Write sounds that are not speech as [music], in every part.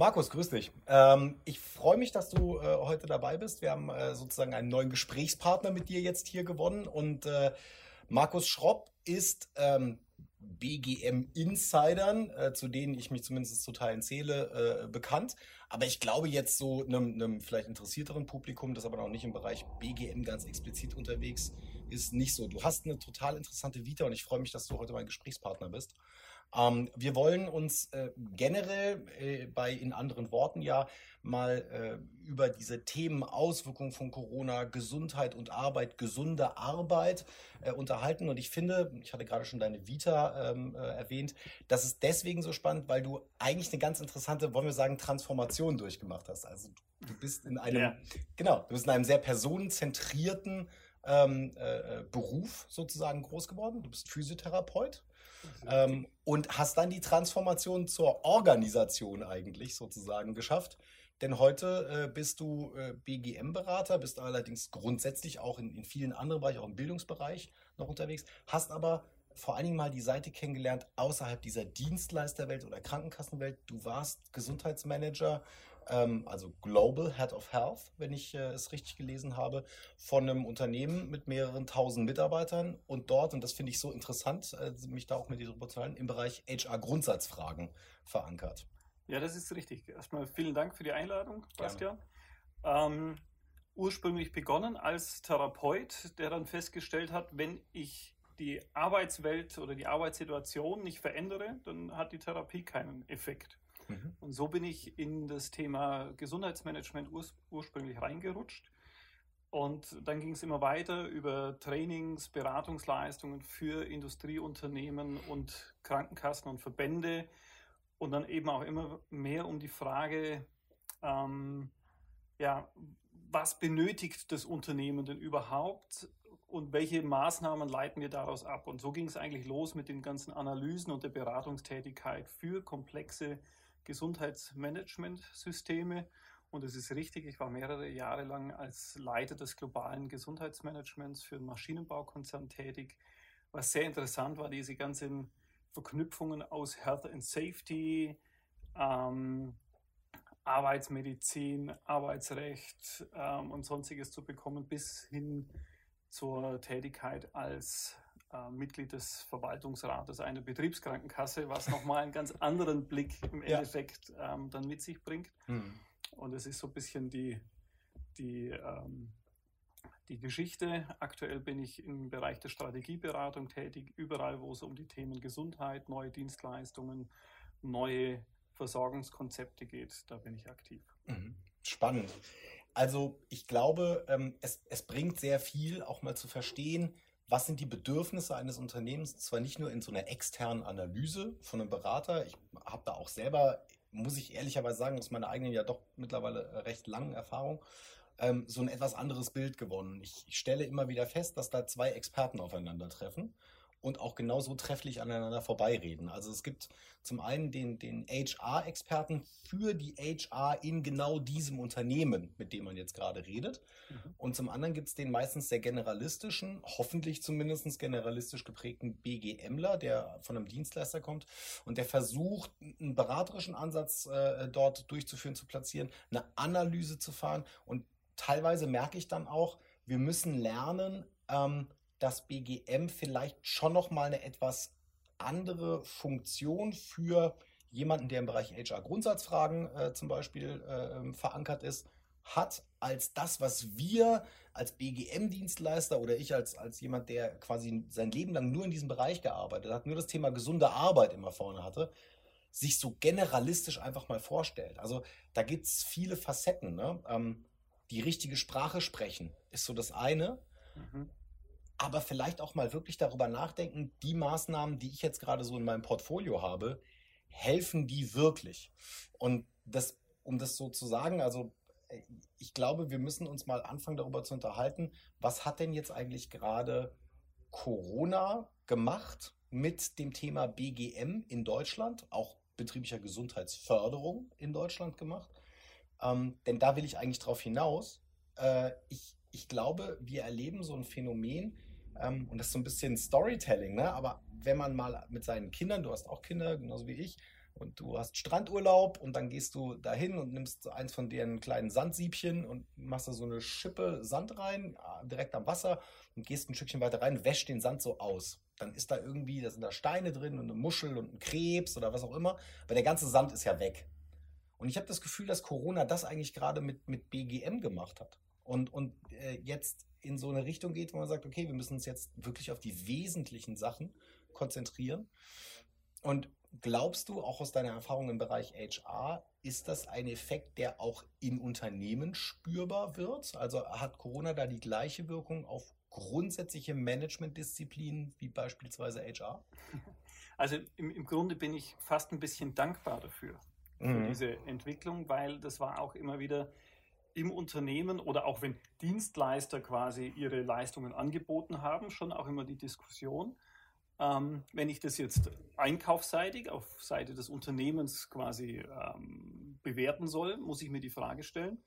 Markus, grüß dich. Ähm, ich freue mich, dass du äh, heute dabei bist. Wir haben äh, sozusagen einen neuen Gesprächspartner mit dir jetzt hier gewonnen. Und äh, Markus Schropp ist ähm, BGM-Insidern, äh, zu denen ich mich zumindest zu Teilen zähle, äh, bekannt. Aber ich glaube jetzt so einem, einem vielleicht interessierteren Publikum, das aber noch nicht im Bereich BGM ganz explizit unterwegs ist, nicht so. Du hast eine total interessante Vita und ich freue mich, dass du heute mein Gesprächspartner bist. Ähm, wir wollen uns äh, generell äh, bei in anderen Worten ja mal äh, über diese Themen Auswirkungen von Corona, Gesundheit und Arbeit, gesunde Arbeit äh, unterhalten. Und ich finde, ich hatte gerade schon deine Vita ähm, äh, erwähnt, das ist deswegen so spannend, weil du eigentlich eine ganz interessante, wollen wir sagen, Transformation durchgemacht hast. Also du, du bist in einem, ja. genau, du bist in einem sehr personenzentrierten ähm, äh, Beruf sozusagen groß geworden. Du bist Physiotherapeut ähm, und hast dann die Transformation zur Organisation eigentlich sozusagen geschafft. Denn heute äh, bist du äh, BGM-Berater, bist allerdings grundsätzlich auch in, in vielen anderen Bereichen, auch im Bildungsbereich noch unterwegs, hast aber vor allen Dingen mal die Seite kennengelernt außerhalb dieser Dienstleisterwelt oder Krankenkassenwelt. Du warst Gesundheitsmanager ähm, also Global Head of Health, wenn ich äh, es richtig gelesen habe, von einem Unternehmen mit mehreren tausend Mitarbeitern und dort, und das finde ich so interessant, äh, mich da auch mit dir drüber zu halten, im Bereich HR-Grundsatzfragen verankert. Ja, das ist richtig. Erstmal vielen Dank für die Einladung, Bastian. Ähm, ursprünglich begonnen als Therapeut, der dann festgestellt hat, wenn ich die Arbeitswelt oder die Arbeitssituation nicht verändere, dann hat die Therapie keinen Effekt. Mhm. Und so bin ich in das Thema Gesundheitsmanagement urs ursprünglich reingerutscht. Und dann ging es immer weiter über Trainings, Beratungsleistungen für Industrieunternehmen und Krankenkassen und Verbände. Und dann eben auch immer mehr um die Frage, ähm, ja, was benötigt das Unternehmen denn überhaupt und welche Maßnahmen leiten wir daraus ab? Und so ging es eigentlich los mit den ganzen Analysen und der Beratungstätigkeit für komplexe Gesundheitsmanagementsysteme. Und es ist richtig, ich war mehrere Jahre lang als Leiter des globalen Gesundheitsmanagements für einen Maschinenbaukonzern tätig. Was sehr interessant war, diese ganzen Verknüpfungen aus Health and Safety, ähm, Arbeitsmedizin, Arbeitsrecht ähm, und sonstiges zu bekommen, bis hin zur Tätigkeit als äh, Mitglied des Verwaltungsrates einer Betriebskrankenkasse, was nochmal einen ganz anderen Blick im ja. Endeffekt ähm, dann mit sich bringt. Mhm. Und es ist so ein bisschen die, die, ähm, die Geschichte. Aktuell bin ich im Bereich der Strategieberatung tätig, überall, wo es um die Themen Gesundheit, neue Dienstleistungen, neue Versorgungskonzepte geht. Da bin ich aktiv. Mhm. Spannend. Also ich glaube, ähm, es, es bringt sehr viel, auch mal zu verstehen, was sind die Bedürfnisse eines Unternehmens, zwar nicht nur in so einer externen Analyse von einem Berater, ich habe da auch selber, muss ich ehrlicherweise sagen, aus meiner eigenen ja doch mittlerweile äh, recht langen Erfahrung, ähm, so ein etwas anderes Bild gewonnen. Ich, ich stelle immer wieder fest, dass da zwei Experten aufeinandertreffen und auch genauso trefflich aneinander vorbeireden. Also es gibt zum einen den, den HR-Experten für die HR in genau diesem Unternehmen, mit dem man jetzt gerade redet. Mhm. Und zum anderen gibt es den meistens sehr generalistischen, hoffentlich zumindest generalistisch geprägten BGMler, der von einem Dienstleister kommt und der versucht, einen beraterischen Ansatz äh, dort durchzuführen, zu platzieren, eine Analyse zu fahren. Und teilweise merke ich dann auch, wir müssen lernen, ähm, dass BGM vielleicht schon noch mal eine etwas andere Funktion für jemanden, der im Bereich HR-Grundsatzfragen äh, zum Beispiel äh, verankert ist, hat als das, was wir als BGM-Dienstleister oder ich als, als jemand, der quasi sein Leben lang nur in diesem Bereich gearbeitet hat, nur das Thema gesunde Arbeit immer vorne hatte, sich so generalistisch einfach mal vorstellt. Also da gibt es viele Facetten. Ne? Ähm, die richtige Sprache sprechen ist so das eine. Mhm aber vielleicht auch mal wirklich darüber nachdenken, die Maßnahmen, die ich jetzt gerade so in meinem Portfolio habe, helfen die wirklich? Und das, um das so zu sagen, also äh, ich glaube, wir müssen uns mal anfangen darüber zu unterhalten, was hat denn jetzt eigentlich gerade Corona gemacht mit dem Thema BGM in Deutschland, auch betrieblicher Gesundheitsförderung in Deutschland gemacht? Ähm, denn da will ich eigentlich drauf hinaus. Äh, ich, ich glaube, wir erleben so ein Phänomen, ähm, und das ist so ein bisschen Storytelling, ne? aber wenn man mal mit seinen Kindern, du hast auch Kinder, genauso wie ich, und du hast Strandurlaub und dann gehst du dahin und nimmst eins von deren kleinen Sandsiebchen und machst da so eine Schippe Sand rein, äh, direkt am Wasser und gehst ein Stückchen weiter rein, wäscht den Sand so aus. Dann ist da irgendwie, da sind da Steine drin und eine Muschel und ein Krebs oder was auch immer, aber der ganze Sand ist ja weg. Und ich habe das Gefühl, dass Corona das eigentlich gerade mit, mit BGM gemacht hat. Und, und äh, jetzt in so eine Richtung geht, wo man sagt, okay, wir müssen uns jetzt wirklich auf die wesentlichen Sachen konzentrieren. Und glaubst du, auch aus deiner Erfahrung im Bereich HR, ist das ein Effekt, der auch in Unternehmen spürbar wird? Also hat Corona da die gleiche Wirkung auf grundsätzliche Managementdisziplinen wie beispielsweise HR? [laughs] Also im, im Grunde bin ich fast ein bisschen dankbar dafür, für mhm. diese Entwicklung, weil das war auch immer wieder im Unternehmen oder auch wenn Dienstleister quasi ihre Leistungen angeboten haben, schon auch immer die Diskussion, ähm, wenn ich das jetzt einkaufsseitig auf Seite des Unternehmens quasi ähm, bewerten soll, muss ich mir die Frage stellen,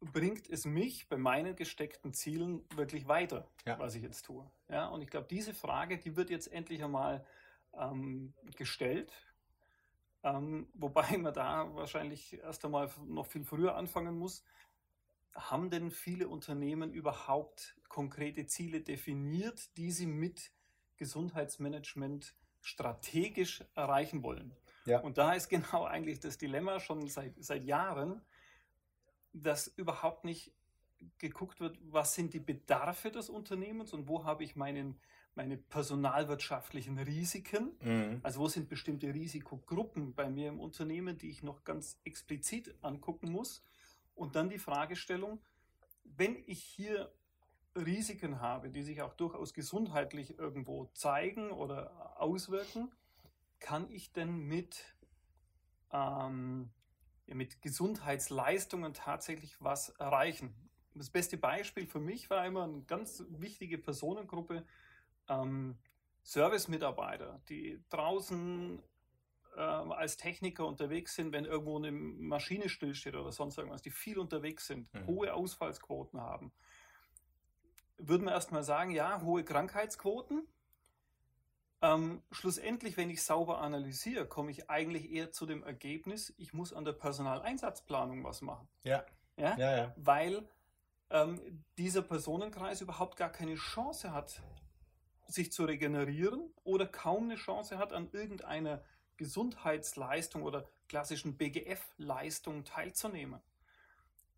bringt es mich bei meinen gesteckten Zielen wirklich weiter, ja. was ich jetzt tue? Ja, und ich glaube, diese Frage, die wird jetzt endlich einmal ähm, gestellt. Ähm, wobei man da wahrscheinlich erst einmal noch viel früher anfangen muss. Haben denn viele Unternehmen überhaupt konkrete Ziele definiert, die sie mit Gesundheitsmanagement strategisch erreichen wollen. Ja. Und da ist genau eigentlich das Dilemma schon seit, seit Jahren, dass überhaupt nicht geguckt wird, was sind die Bedarfe des Unternehmens und wo habe ich meinen, meine personalwirtschaftlichen Risiken. Mhm. Also wo sind bestimmte Risikogruppen bei mir im Unternehmen, die ich noch ganz explizit angucken muss. Und dann die Fragestellung, wenn ich hier Risiken habe, die sich auch durchaus gesundheitlich irgendwo zeigen oder auswirken, kann ich denn mit, ähm, mit Gesundheitsleistungen tatsächlich was erreichen? Das beste Beispiel für mich war immer eine ganz wichtige Personengruppe, ähm, Service-Mitarbeiter, die draußen äh, als Techniker unterwegs sind, wenn irgendwo eine Maschine stillsteht oder sonst irgendwas, die viel unterwegs sind, mhm. hohe Ausfallsquoten haben würden wir erstmal sagen, ja, hohe Krankheitsquoten. Ähm, schlussendlich, wenn ich sauber analysiere, komme ich eigentlich eher zu dem Ergebnis, ich muss an der Personaleinsatzplanung was machen. Ja. Ja, ja, ja. Weil ähm, dieser Personenkreis überhaupt gar keine Chance hat, sich zu regenerieren oder kaum eine Chance hat, an irgendeiner Gesundheitsleistung oder klassischen BGF-Leistung teilzunehmen.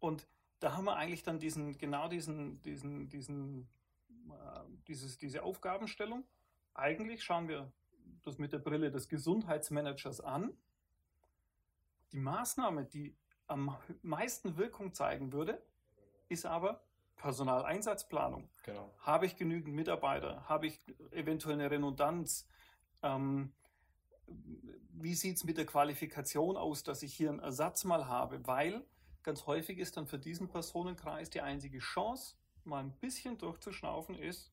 Und da haben wir eigentlich dann diesen, genau diesen, diesen, diesen, äh, dieses, diese Aufgabenstellung. Eigentlich schauen wir das mit der Brille des Gesundheitsmanagers an. Die Maßnahme, die am meisten Wirkung zeigen würde, ist aber Personaleinsatzplanung. Genau. Habe ich genügend Mitarbeiter? Habe ich eventuell eine Redundanz? Ähm, wie sieht es mit der Qualifikation aus, dass ich hier einen Ersatz mal habe? Weil Ganz häufig ist dann für diesen Personenkreis die einzige Chance, mal ein bisschen durchzuschnaufen, ist,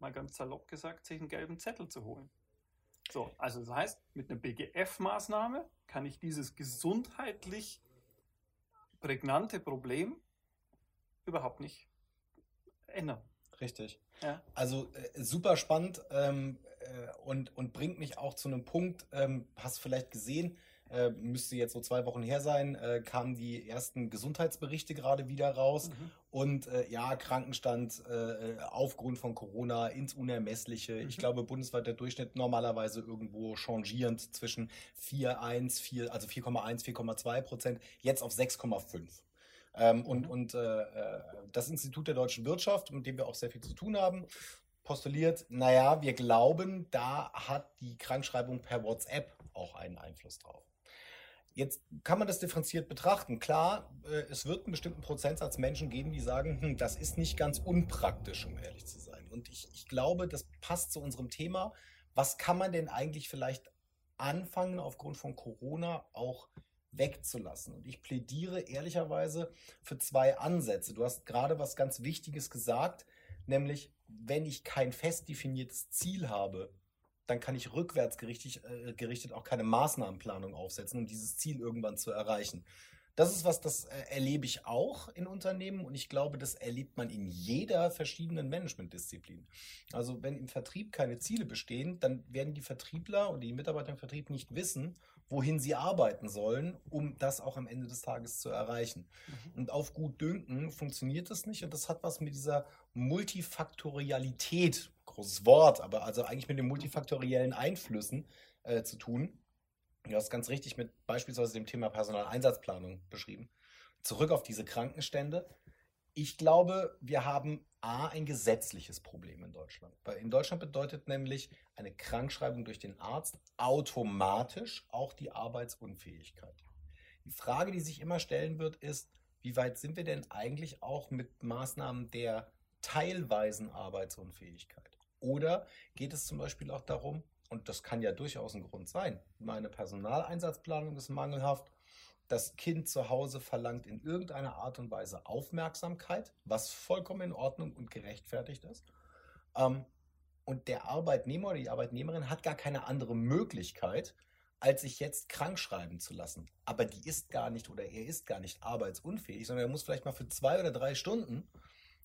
mal ganz salopp gesagt, sich einen gelben Zettel zu holen. So, also das heißt, mit einer BGF-Maßnahme kann ich dieses gesundheitlich prägnante Problem überhaupt nicht ändern. Richtig. Ja. Also äh, super spannend ähm, äh, und, und bringt mich auch zu einem Punkt, ähm, hast du vielleicht gesehen, äh, müsste jetzt so zwei Wochen her sein, äh, kamen die ersten Gesundheitsberichte gerade wieder raus. Mhm. Und äh, ja, Krankenstand äh, aufgrund von Corona ins Unermessliche. Mhm. Ich glaube, bundesweit der Durchschnitt normalerweise irgendwo changierend zwischen 4,1, 4, also 4,1, 4,2 Prozent, jetzt auf 6,5. Ähm, und mhm. und äh, äh, das Institut der deutschen Wirtschaft, mit dem wir auch sehr viel zu tun haben, postuliert, naja, wir glauben, da hat die Krankschreibung per WhatsApp auch einen Einfluss drauf. Jetzt kann man das differenziert betrachten. Klar, äh, es wird einen bestimmten Prozentsatz Menschen geben, die sagen, hm, das ist nicht ganz unpraktisch, um ehrlich zu sein. Und ich, ich glaube, das passt zu unserem Thema. Was kann man denn eigentlich vielleicht anfangen, aufgrund von Corona auch wegzulassen? Und ich plädiere ehrlicherweise für zwei Ansätze. Du hast gerade was ganz Wichtiges gesagt, nämlich wenn ich kein fest definiertes Ziel habe, dann kann ich rückwärts gerichtet, äh, auch keine Maßnahmenplanung aufsetzen, um dieses Ziel irgendwann zu erreichen. Das ist was, das äh, erlebe ich auch in Unternehmen und ich glaube, das erlebt man in jeder verschiedenen Managementdisziplin. Also wenn im Vertrieb keine Ziele bestehen, dann werden die Vertriebler und die Mitarbeiter im Vertrieb nicht wissen, wohin sie arbeiten sollen, um das auch am Ende des Tages zu erreichen. Mhm. Und auf gut Dünken funktioniert das nicht und das hat was mit dieser Multifaktorialität, großes Wort, aber also eigentlich mit den multifaktoriellen Einflüssen äh, zu tun Du hast ganz richtig mit beispielsweise dem Thema Personaleinsatzplanung beschrieben. Zurück auf diese Krankenstände. Ich glaube, wir haben A, ein gesetzliches Problem in Deutschland. Weil in Deutschland bedeutet nämlich eine Krankschreibung durch den Arzt automatisch auch die Arbeitsunfähigkeit. Die Frage, die sich immer stellen wird, ist, wie weit sind wir denn eigentlich auch mit Maßnahmen der teilweisen Arbeitsunfähigkeit? Oder geht es zum Beispiel auch darum, und das kann ja durchaus ein Grund sein. Meine Personaleinsatzplanung ist mangelhaft. Das Kind zu Hause verlangt in irgendeiner Art und Weise Aufmerksamkeit, was vollkommen in Ordnung und gerechtfertigt ist. Ähm, und der Arbeitnehmer oder die Arbeitnehmerin hat gar keine andere Möglichkeit, als sich jetzt krank schreiben zu lassen. Aber die ist gar nicht oder er ist gar nicht arbeitsunfähig, sondern er muss vielleicht mal für zwei oder drei Stunden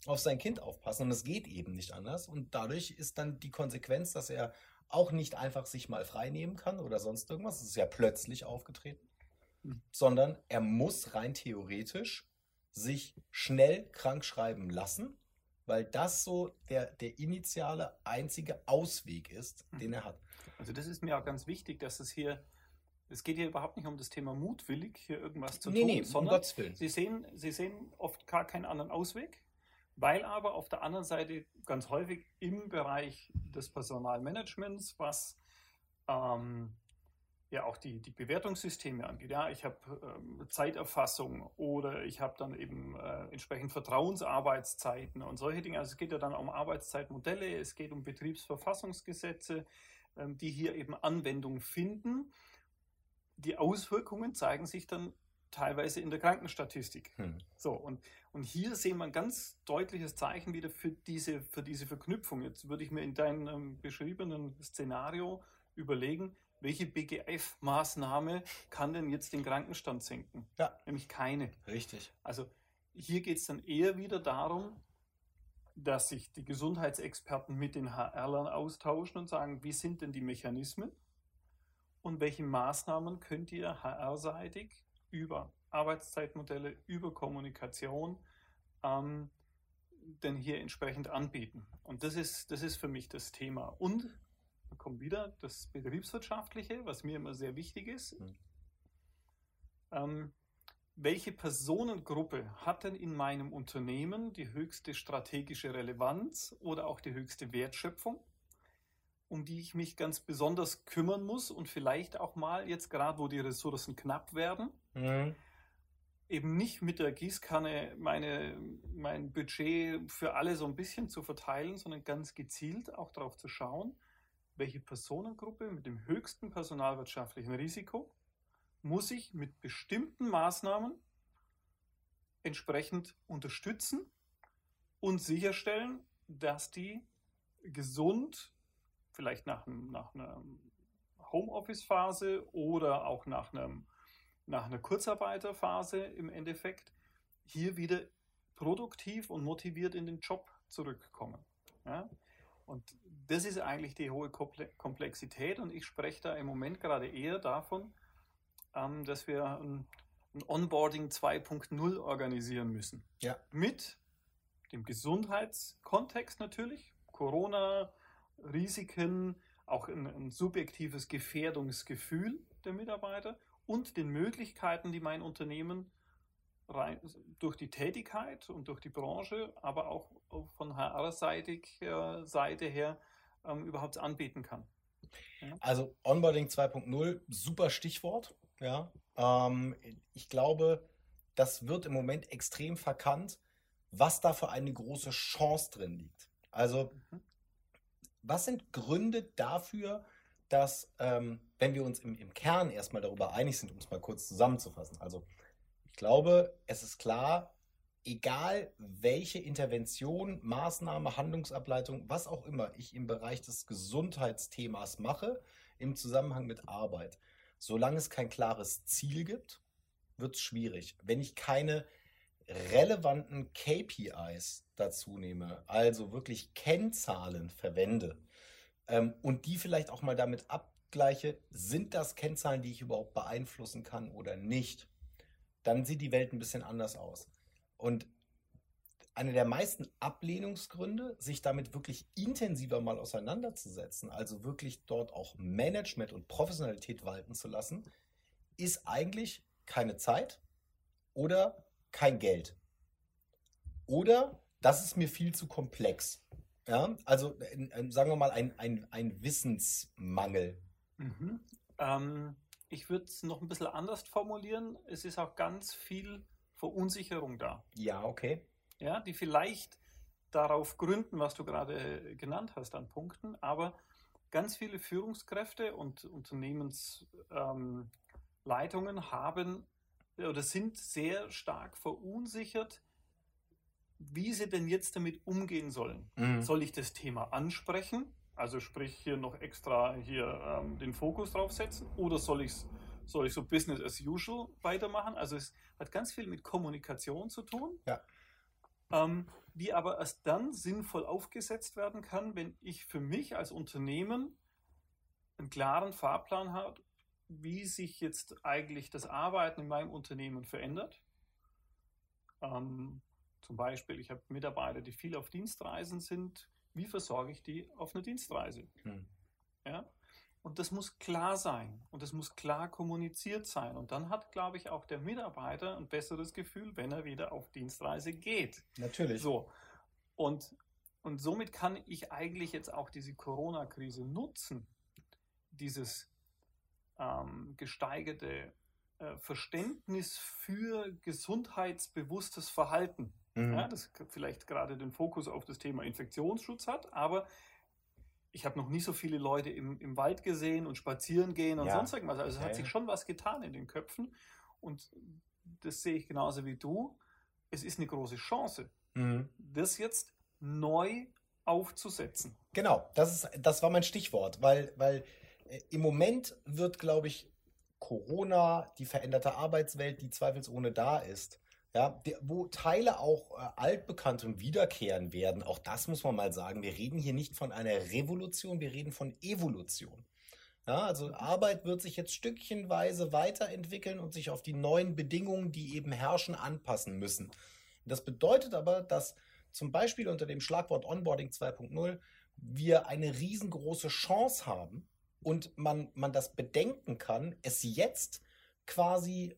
auf sein Kind aufpassen und es geht eben nicht anders. Und dadurch ist dann die Konsequenz, dass er auch nicht einfach sich mal frei nehmen kann oder sonst irgendwas. Es ist ja plötzlich aufgetreten. Mhm. Sondern er muss rein theoretisch sich schnell krank schreiben lassen, weil das so der, der initiale einzige Ausweg ist, mhm. den er hat. Also das ist mir auch ganz wichtig, dass es hier, es geht hier überhaupt nicht um das Thema mutwillig, hier irgendwas zu nee, tun, nee, sondern um Gottes Willen. Sie, sehen, Sie sehen oft gar keinen anderen Ausweg weil aber auf der anderen Seite ganz häufig im Bereich des Personalmanagements, was ähm, ja auch die, die Bewertungssysteme angeht. Ja, ich habe ähm, Zeiterfassung oder ich habe dann eben äh, entsprechend Vertrauensarbeitszeiten und solche Dinge. Also es geht ja dann um Arbeitszeitmodelle, es geht um Betriebsverfassungsgesetze, ähm, die hier eben Anwendung finden. Die Auswirkungen zeigen sich dann teilweise in der Krankenstatistik. Hm. So, und, und hier sehen wir ein ganz deutliches Zeichen wieder für diese, für diese Verknüpfung. Jetzt würde ich mir in deinem ähm, beschriebenen Szenario überlegen, welche BGF-Maßnahme kann denn jetzt den Krankenstand senken? Ja. Nämlich keine. Richtig. Also hier geht es dann eher wieder darum, dass sich die Gesundheitsexperten mit den HRlern austauschen und sagen, wie sind denn die Mechanismen und welche Maßnahmen könnt ihr HR-seitig über Arbeitszeitmodelle, über Kommunikation ähm, denn hier entsprechend anbieten. Und das ist, das ist für mich das Thema. Und da kommt wieder das Betriebswirtschaftliche, was mir immer sehr wichtig ist. Mhm. Ähm, welche Personengruppe hat denn in meinem Unternehmen die höchste strategische Relevanz oder auch die höchste Wertschöpfung? Um die ich mich ganz besonders kümmern muss und vielleicht auch mal jetzt gerade, wo die Ressourcen knapp werden, mhm. eben nicht mit der Gießkanne meine, mein Budget für alle so ein bisschen zu verteilen, sondern ganz gezielt auch darauf zu schauen, welche Personengruppe mit dem höchsten personalwirtschaftlichen Risiko muss ich mit bestimmten Maßnahmen entsprechend unterstützen und sicherstellen, dass die gesund vielleicht nach, nach einer Homeoffice-Phase oder auch nach, einem, nach einer Kurzarbeiterphase im Endeffekt hier wieder produktiv und motiviert in den Job zurückkommen. Ja? Und das ist eigentlich die hohe Komplexität und ich spreche da im Moment gerade eher davon, ähm, dass wir ein, ein Onboarding 2.0 organisieren müssen. Ja. Mit dem Gesundheitskontext natürlich, Corona, Risiken, auch ein, ein subjektives Gefährdungsgefühl der Mitarbeiter und den Möglichkeiten, die mein Unternehmen rein, durch die Tätigkeit und durch die Branche, aber auch von HR-seitig Seite her ähm, überhaupt anbieten kann. Ja. Also Onboarding 2.0, super Stichwort. Ja, ähm, ich glaube, das wird im Moment extrem verkannt, was da für eine große Chance drin liegt. Also mhm was sind Gründe dafür, dass, ähm, wenn wir uns im, im Kern erstmal darüber einig sind, um es mal kurz zusammenzufassen, also ich glaube, es ist klar, egal welche Intervention, Maßnahme, Handlungsableitung, was auch immer ich im Bereich des Gesundheitsthemas mache, im Zusammenhang mit Arbeit, solange es kein klares Ziel gibt, wird es schwierig. Wenn ich keine relevanten KPIs dazu nehme, also wirklich Kennzahlen verwende ähm, und die vielleicht auch mal damit abgleiche, sind das Kennzahlen, die ich überhaupt beeinflussen kann oder nicht, dann sieht die Welt ein bisschen anders aus. Und einer der meisten Ablehnungsgründe, sich damit wirklich intensiver mal auseinanderzusetzen, also wirklich dort auch Management und Professionalität walten zu lassen, ist eigentlich keine Zeit oder kein Geld. Oder das ist mir viel zu komplex. Ja, also äh, sagen wir mal ein, ein, ein Wissensmangel. Mhm. Ähm, ich würde es noch ein bisschen anders formulieren. Es ist auch ganz viel Verunsicherung da. Ja, okay ja, die vielleicht darauf gründen, was du gerade genannt hast an Punkten, aber ganz viele Führungskräfte und Unternehmensleitungen ähm, haben oder sind sehr stark verunsichert, wie sie denn jetzt damit umgehen sollen. Mhm. Soll ich das Thema ansprechen? Also sprich hier noch extra hier ähm, den Fokus drauf setzen oder soll ich soll ich so Business as usual weitermachen? Also es hat ganz viel mit Kommunikation zu tun. Ja ähm, die aber erst dann sinnvoll aufgesetzt werden kann, wenn ich für mich als Unternehmen einen klaren Fahrplan habe, wie sich jetzt eigentlich das Arbeiten in meinem Unternehmen verändert. Ähm, zum Beispiel, ich habe Mitarbeiter, die viel auf Dienstreisen sind. Wie versorge ich die auf eine Dienstreise? Hm. Ja? Und das muss klar sein und das muss klar kommuniziert sein. Und dann hat, glaube ich, auch der Mitarbeiter ein besseres Gefühl, wenn er wieder auf Dienstreise geht. Natürlich. So. Und, und somit kann ich eigentlich jetzt auch diese Corona-Krise nutzen, dieses ähm, gesteigerte äh, Verständnis für gesundheitsbewusstes Verhalten. Mhm. Ja, das vielleicht gerade den Fokus auf das Thema Infektionsschutz hat, aber ich habe noch nie so viele Leute im, im Wald gesehen und spazieren gehen und ja. sonst irgendwas. Also es hat sich schon was getan in den Köpfen. Und das sehe ich genauso wie du. Es ist eine große Chance, mhm. das jetzt neu aufzusetzen. Genau, das, ist, das war mein Stichwort, weil, weil äh, im Moment wird, glaube ich, Corona, die veränderte Arbeitswelt, die zweifelsohne da ist, ja, wo Teile auch äh, altbekannt und wiederkehren werden. Auch das muss man mal sagen. Wir reden hier nicht von einer Revolution, wir reden von Evolution. Ja, also Arbeit wird sich jetzt stückchenweise weiterentwickeln und sich auf die neuen Bedingungen, die eben herrschen, anpassen müssen. Das bedeutet aber, dass zum Beispiel unter dem Schlagwort Onboarding 2.0 wir eine riesengroße Chance haben und man, man das bedenken kann, es jetzt quasi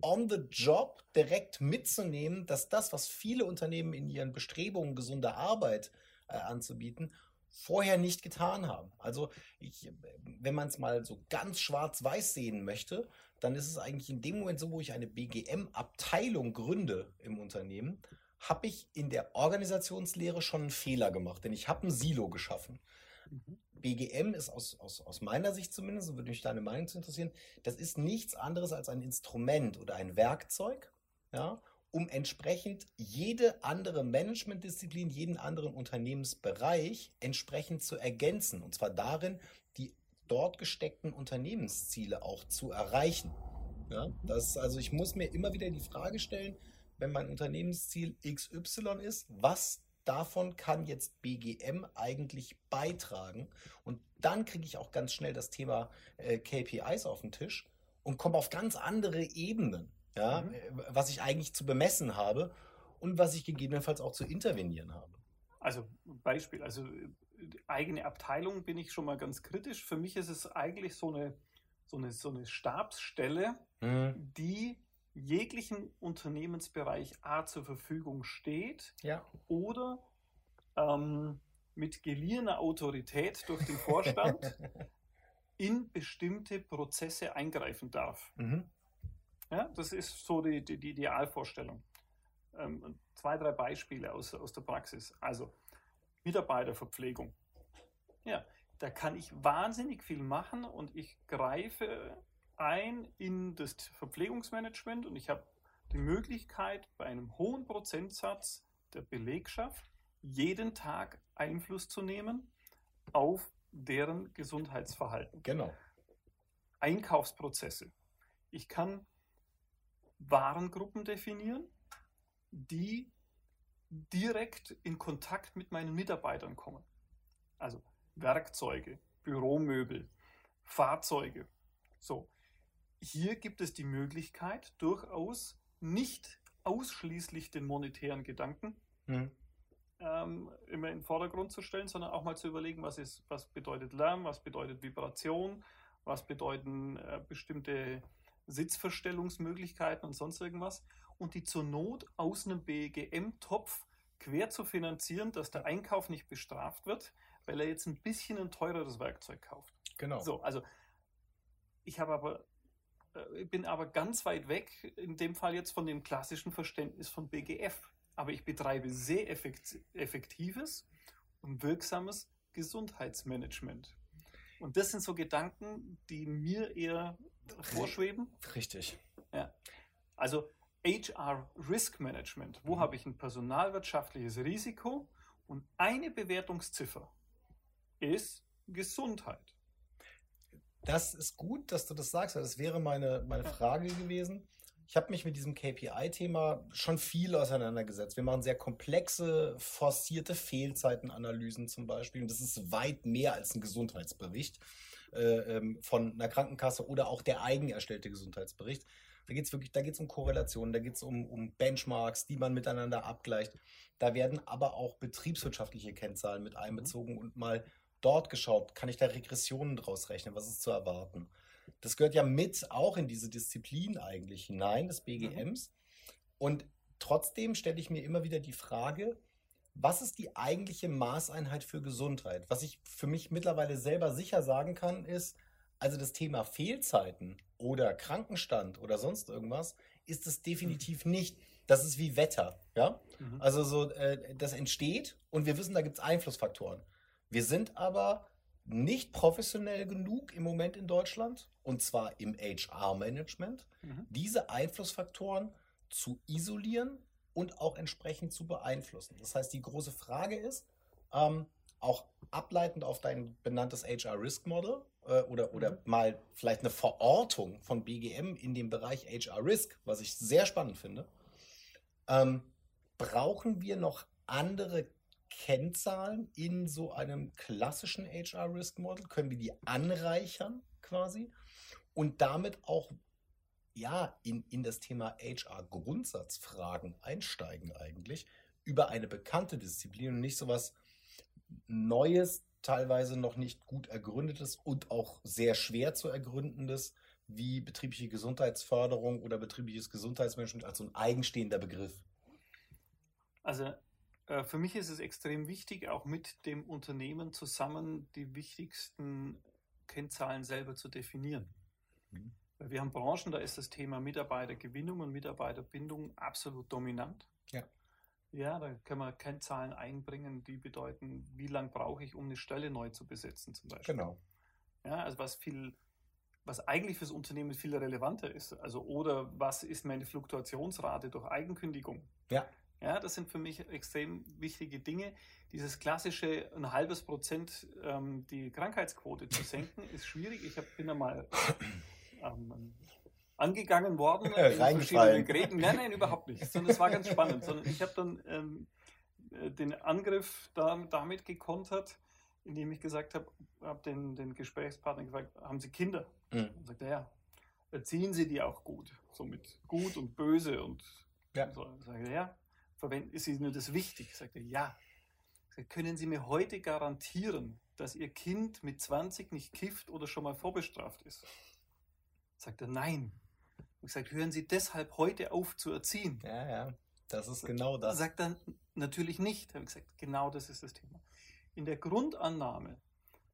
on the job direkt mitzunehmen, dass das, was viele Unternehmen in ihren Bestrebungen, gesunde Arbeit äh, anzubieten, vorher nicht getan haben. Also ich, wenn man es mal so ganz schwarz-weiß sehen möchte, dann ist es eigentlich in dem Moment so, wo ich eine BGM-Abteilung gründe im Unternehmen, habe ich in der Organisationslehre schon einen Fehler gemacht, denn ich habe ein Silo geschaffen. Mhm. BGM ist aus, aus, aus meiner Sicht zumindest, würde mich deine Meinung zu interessieren, das ist nichts anderes als ein Instrument oder ein Werkzeug, ja, um entsprechend jede andere Managementdisziplin, jeden anderen Unternehmensbereich entsprechend zu ergänzen. Und zwar darin, die dort gesteckten Unternehmensziele auch zu erreichen. Ja, das, also ich muss mir immer wieder die Frage stellen, wenn mein Unternehmensziel XY ist, was davon kann jetzt BGM eigentlich beitragen? Und dann kriege ich auch ganz schnell das Thema äh, KPIs auf den Tisch und komme auf ganz andere Ebenen, ja, mhm. Äh, was ich eigentlich zu bemessen habe und was ich gegebenenfalls auch zu intervenieren habe. Also Beispiel, also eigene Abteilung bin ich schon mal ganz kritisch. Für mich ist es eigentlich so eine, so eine, so eine Stabsstelle, mhm. die jeglichen Unternehmensbereich A zur Verfügung steht ja. oder ähm, mit geliehener Autorität durch den Vorstand [laughs] in bestimmte Prozesse eingreifen darf. Mhm. Ja, das ist so die, die, die Idealvorstellung. Ähm, zwei, drei Beispiele aus, aus der Praxis. Also Mitarbeiterverpflegung. Ja, da kann ich wahnsinnig viel machen und ich greife ein in das Verpflegungsmanagement und ich habe die Möglichkeit, bei einem hohen Prozentsatz der Belegschaft jeden Tag Einfluss zu nehmen auf deren Gesundheitsverhalten. Genau. Einkaufsprozesse. Ich kann Warengruppen definieren, die direkt in Kontakt mit meinen Mitarbeitern kommen. Also Werkzeuge, Büromöbel, Fahrzeuge. So. Hier gibt es die Möglichkeit, durchaus nicht ausschließlich den monetären Gedanken mhm. ähm, immer in den Vordergrund zu stellen, sondern auch mal zu überlegen, was, ist, was bedeutet Lärm, was bedeutet Vibration, was bedeuten äh, bestimmte Sitzverstellungsmöglichkeiten und sonst irgendwas. Und die zur Not aus einem BGM-Topf quer zu finanzieren, dass der Einkauf nicht bestraft wird, weil er jetzt ein bisschen ein teureres Werkzeug kauft. Genau. So, also ich habe aber bin aber ganz weit weg, in dem Fall jetzt von dem klassischen Verständnis von BGF. Aber ich betreibe sehr effektives und wirksames Gesundheitsmanagement. Und das sind so Gedanken, die mir eher vorschweben. Richtig. Ja. Also HR Risk Management. Wo mhm. habe ich ein personalwirtschaftliches Risiko? Und eine Bewertungsziffer ist Gesundheit. Das ist gut, dass du das sagst, weil das wäre meine, meine Frage gewesen. Ich habe mich mit diesem KPI-Thema schon viel auseinandergesetzt. Wir machen sehr komplexe, forcierte Fehlzeitenanalysen zum Beispiel. Und das ist weit mehr als ein Gesundheitsbericht äh, ähm, von einer Krankenkasse oder auch der eigen erstellte Gesundheitsbericht. Da geht es wirklich, da geht es um Korrelationen, da geht es um, um Benchmarks, die man miteinander abgleicht. Da werden aber auch betriebswirtschaftliche Kennzahlen mit einbezogen mhm. und mal dort geschaut, kann ich da Regressionen draus rechnen, was ist zu erwarten. Das gehört ja mit auch in diese Disziplin eigentlich hinein, des BGMs. Mhm. Und trotzdem stelle ich mir immer wieder die Frage, was ist die eigentliche Maßeinheit für Gesundheit? Was ich für mich mittlerweile selber sicher sagen kann, ist, also das Thema Fehlzeiten oder Krankenstand oder sonst irgendwas ist es definitiv nicht. Das ist wie Wetter, ja. Mhm. Also so, äh, das entsteht und wir wissen, da gibt es Einflussfaktoren. Wir sind aber nicht professionell genug im Moment in Deutschland, und zwar im HR-Management, mhm. diese Einflussfaktoren zu isolieren und auch entsprechend zu beeinflussen. Das heißt, die große Frage ist, ähm, auch ableitend auf dein benanntes HR Risk Model äh, oder, oder mhm. mal vielleicht eine Verortung von BGM in dem Bereich HR Risk, was ich sehr spannend finde, ähm, brauchen wir noch andere Kennzahlen in so einem klassischen HR Risk Model? Können wir die anreichern quasi und damit auch ja in, in das Thema HR Grundsatzfragen einsteigen eigentlich über eine bekannte Disziplin und nicht so was Neues, teilweise noch nicht gut ergründetes und auch sehr schwer zu ergründendes wie betriebliche Gesundheitsförderung oder betriebliches Gesundheitsmanagement als so ein eigenstehender Begriff. Also für mich ist es extrem wichtig, auch mit dem Unternehmen zusammen die wichtigsten Kennzahlen selber zu definieren. Mhm. Wir haben Branchen, da ist das Thema Mitarbeitergewinnung und Mitarbeiterbindung absolut dominant. Ja. Ja, da können wir Kennzahlen einbringen, die bedeuten, wie lange brauche ich, um eine Stelle neu zu besetzen, zum Beispiel. Genau. Ja, also was viel, was eigentlich fürs Unternehmen viel relevanter ist. Also, oder was ist meine Fluktuationsrate durch Eigenkündigung? Ja. Ja, das sind für mich extrem wichtige Dinge. Dieses klassische ein halbes Prozent ähm, die Krankheitsquote zu senken, ist schwierig. Ich hab, bin einmal ähm, angegangen worden [laughs] in verschiedenen Geräten. Nein, nein, überhaupt nicht. Sondern es war ganz spannend. Sondern ich habe dann ähm, äh, den Angriff da, damit gekontert, indem ich gesagt habe, habe den, den Gesprächspartner gefragt, haben Sie Kinder? Mhm. Und sagt er, ja. Erziehen Sie die auch gut? So mit gut und böse und ja. so. Sage ja verwenden, ist Ihnen das wichtig? Sagt er, ja. Sagt, können Sie mir heute garantieren, dass Ihr Kind mit 20 nicht kifft oder schon mal vorbestraft ist? Sagt er, nein. Ich sage, hören Sie deshalb heute auf zu erziehen? Ja, ja, das ist genau das. Sagt er, natürlich nicht. Habe ich gesagt, genau das ist das Thema. In der Grundannahme,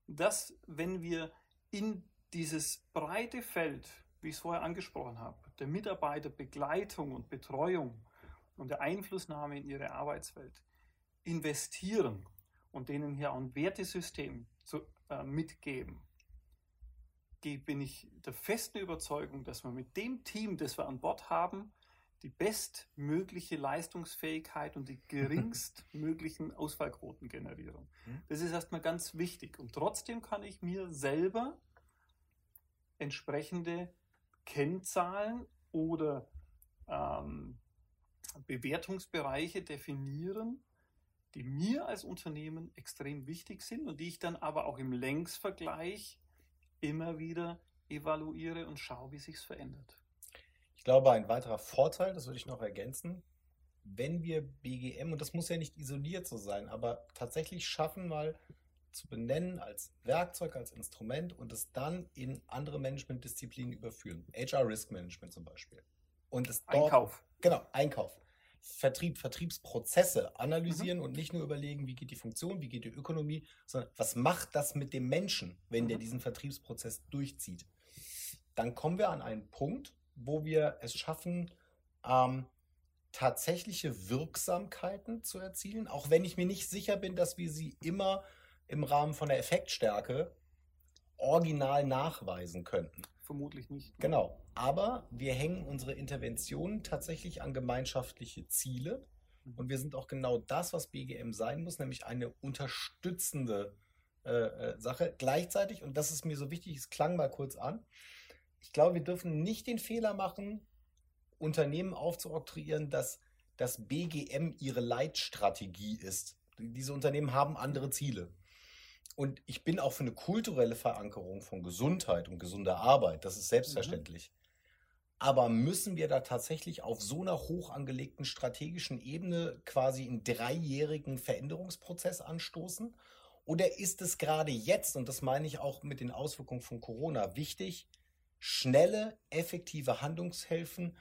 dass wenn wir in dieses breite Feld, wie ich es vorher angesprochen habe, der Mitarbeiterbegleitung und Betreuung und der Einflussnahme in ihre Arbeitswelt investieren und denen hier ein Wertesystem zu, äh, mitgeben, bin ich der festen Überzeugung, dass wir mit dem Team, das wir an Bord haben, die bestmögliche Leistungsfähigkeit und die geringstmöglichen [laughs] Ausfallquoten generieren. Mhm. Das ist erstmal ganz wichtig. Und trotzdem kann ich mir selber entsprechende Kennzahlen oder ähm, Bewertungsbereiche definieren, die mir als Unternehmen extrem wichtig sind und die ich dann aber auch im Längsvergleich immer wieder evaluiere und schaue, wie sich es verändert. Ich glaube, ein weiterer Vorteil, das würde ich noch ergänzen, wenn wir BGM, und das muss ja nicht isoliert so sein, aber tatsächlich schaffen, mal zu benennen als Werkzeug, als Instrument und es dann in andere Managementdisziplinen überführen. HR Risk Management zum Beispiel. Und es dort, Einkauf. Genau, Einkauf. Vertrieb, Vertriebsprozesse analysieren mhm. und nicht nur überlegen, wie geht die Funktion, wie geht die Ökonomie, sondern was macht das mit dem Menschen, wenn mhm. der diesen Vertriebsprozess durchzieht. Dann kommen wir an einen Punkt, wo wir es schaffen, ähm, tatsächliche Wirksamkeiten zu erzielen, auch wenn ich mir nicht sicher bin, dass wir sie immer im Rahmen von der Effektstärke original nachweisen könnten. Vermutlich nicht. Genau. Aber wir hängen unsere Interventionen tatsächlich an gemeinschaftliche Ziele. Mhm. Und wir sind auch genau das, was BGM sein muss, nämlich eine unterstützende äh, äh, Sache. Gleichzeitig, und das ist mir so wichtig, es klang mal kurz an, ich glaube, wir dürfen nicht den Fehler machen, Unternehmen aufzuoktroyieren, dass das BGM ihre Leitstrategie ist. Diese Unternehmen haben andere Ziele. Und ich bin auch für eine kulturelle Verankerung von Gesundheit und gesunder Arbeit. Das ist selbstverständlich. Mhm. Aber müssen wir da tatsächlich auf so einer hoch angelegten strategischen Ebene quasi einen dreijährigen Veränderungsprozess anstoßen? Oder ist es gerade jetzt, und das meine ich auch mit den Auswirkungen von Corona, wichtig, schnelle, effektive Handlungshilfen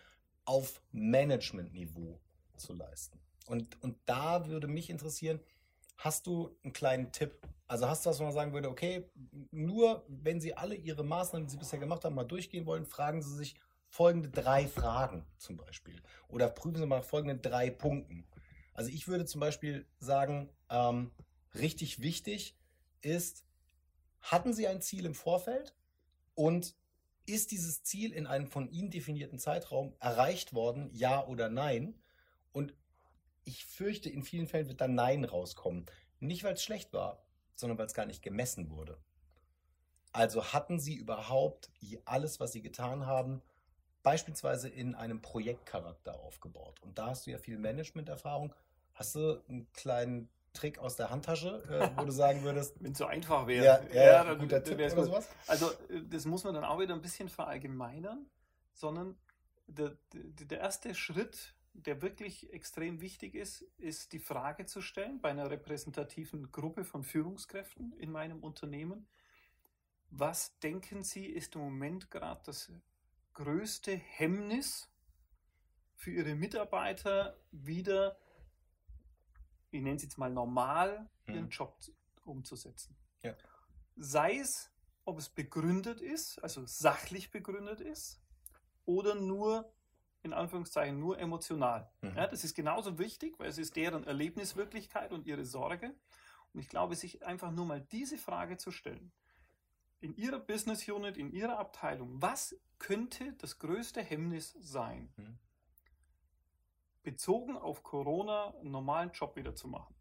auf Managementniveau zu leisten? Und, und da würde mich interessieren, Hast du einen kleinen Tipp? Also hast du was, wo man sagen würde, okay, nur wenn Sie alle Ihre Maßnahmen, die Sie bisher gemacht haben, mal durchgehen wollen, fragen Sie sich folgende drei Fragen zum Beispiel. Oder prüfen Sie mal folgenden drei Punkten. Also ich würde zum Beispiel sagen, ähm, richtig wichtig ist, hatten Sie ein Ziel im Vorfeld und ist dieses Ziel in einem von Ihnen definierten Zeitraum erreicht worden, ja oder nein? Und ich fürchte, in vielen Fällen wird dann Nein rauskommen. Nicht, weil es schlecht war, sondern weil es gar nicht gemessen wurde. Also hatten Sie überhaupt alles, was Sie getan haben, beispielsweise in einem Projektcharakter aufgebaut? Und da hast du ja viel Management-Erfahrung. Hast du einen kleinen Trick aus der Handtasche, äh, wo du sagen würdest? [laughs] Wenn es so einfach wäre. Ja, ja, ja dann, guter Tipp oder sowas? Also, äh, das muss man dann auch wieder ein bisschen verallgemeinern, sondern der, der, der erste Schritt der wirklich extrem wichtig ist, ist die Frage zu stellen bei einer repräsentativen Gruppe von Führungskräften in meinem Unternehmen. Was denken Sie, ist im Moment gerade das größte Hemmnis für Ihre Mitarbeiter, wieder, ich nenne es jetzt mal normal, ihren hm. Job umzusetzen? Ja. Sei es, ob es begründet ist, also sachlich begründet ist, oder nur in Anführungszeichen nur emotional. Mhm. Ja, das ist genauso wichtig, weil es ist deren Erlebniswirklichkeit und ihre Sorge. Und ich glaube, sich einfach nur mal diese Frage zu stellen, in Ihrer Business Unit, in Ihrer Abteilung, was könnte das größte Hemmnis sein, mhm. bezogen auf Corona einen normalen Job wieder zu machen?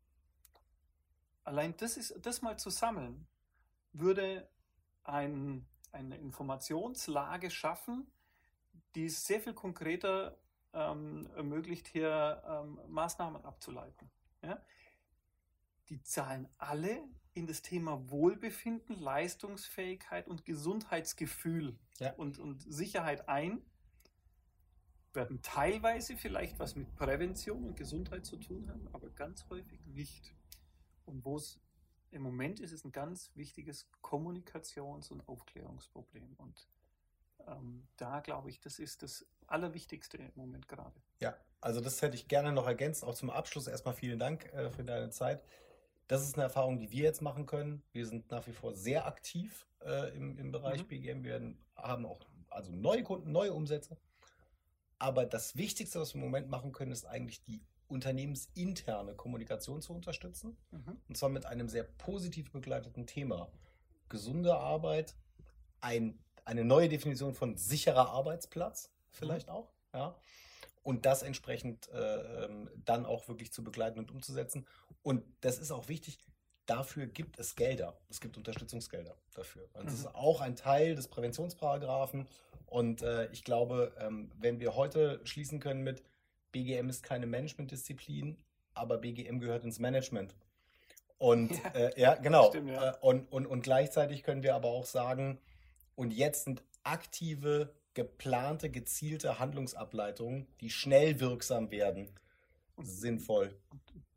Allein das, ist, das mal zu sammeln, würde ein, eine Informationslage schaffen, die es sehr viel konkreter ähm, ermöglicht, hier ähm, Maßnahmen abzuleiten. Ja? Die zahlen alle in das Thema Wohlbefinden, Leistungsfähigkeit und Gesundheitsgefühl ja. und, und Sicherheit ein, werden teilweise vielleicht was mit Prävention und Gesundheit zu tun haben, aber ganz häufig nicht. Und wo es im Moment ist es ein ganz wichtiges Kommunikations- und Aufklärungsproblem. Und ähm, da glaube ich, das ist das Allerwichtigste im Moment gerade. Ja, also das hätte ich gerne noch ergänzt. Auch zum Abschluss erstmal vielen Dank äh, für deine Zeit. Das ist eine Erfahrung, die wir jetzt machen können. Wir sind nach wie vor sehr aktiv äh, im, im Bereich mhm. BGM. Wir haben auch also neue Kunden, neue Umsätze. Aber das Wichtigste, was wir im Moment machen können, ist eigentlich die unternehmensinterne Kommunikation zu unterstützen. Mhm. Und zwar mit einem sehr positiv begleiteten Thema. Gesunde Arbeit, ein eine neue Definition von sicherer Arbeitsplatz vielleicht mhm. auch, ja. Und das entsprechend äh, ähm, dann auch wirklich zu begleiten und umzusetzen. Und das ist auch wichtig, dafür gibt es Gelder. Es gibt Unterstützungsgelder dafür. Und das mhm. ist auch ein Teil des Präventionsparagraphen. Und äh, ich glaube, ähm, wenn wir heute schließen können mit BGM ist keine Managementdisziplin, aber BGM gehört ins Management. Und ja, äh, ja genau. Stimmt, ja. Äh, und, und, und gleichzeitig können wir aber auch sagen, und jetzt sind aktive, geplante, gezielte Handlungsableitungen, die schnell wirksam werden, sinnvoll.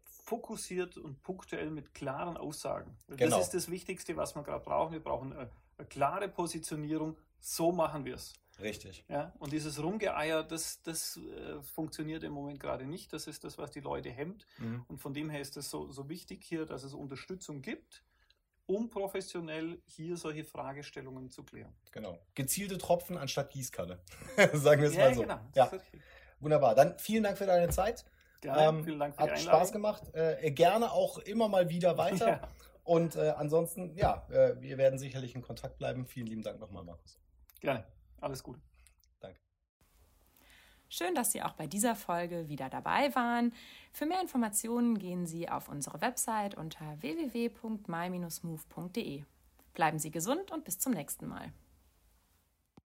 Fokussiert und punktuell mit klaren Aussagen. Genau. Das ist das Wichtigste, was wir gerade brauchen. Wir brauchen eine, eine klare Positionierung. So machen wir es. Richtig. Ja, und dieses Rumgeeier, das, das äh, funktioniert im Moment gerade nicht. Das ist das, was die Leute hemmt. Mhm. Und von dem her ist es so, so wichtig hier, dass es Unterstützung gibt, um professionell hier solche Fragestellungen zu klären. Genau. Gezielte Tropfen anstatt Gießkanne. [laughs] Sagen wir es ja, mal so. Genau. Ja. Wunderbar. Dann vielen Dank für deine Zeit. Gerne, ähm, vielen Dank für hat die Einladung. Spaß gemacht. Äh, gerne auch immer mal wieder [laughs] weiter. Ja. Und äh, ansonsten, ja, äh, wir werden sicherlich in Kontakt bleiben. Vielen lieben Dank nochmal, Markus. Gerne. Alles Gute. Schön, dass Sie auch bei dieser Folge wieder dabei waren. Für mehr Informationen gehen Sie auf unsere Website unter www.my-move.de. Bleiben Sie gesund und bis zum nächsten Mal.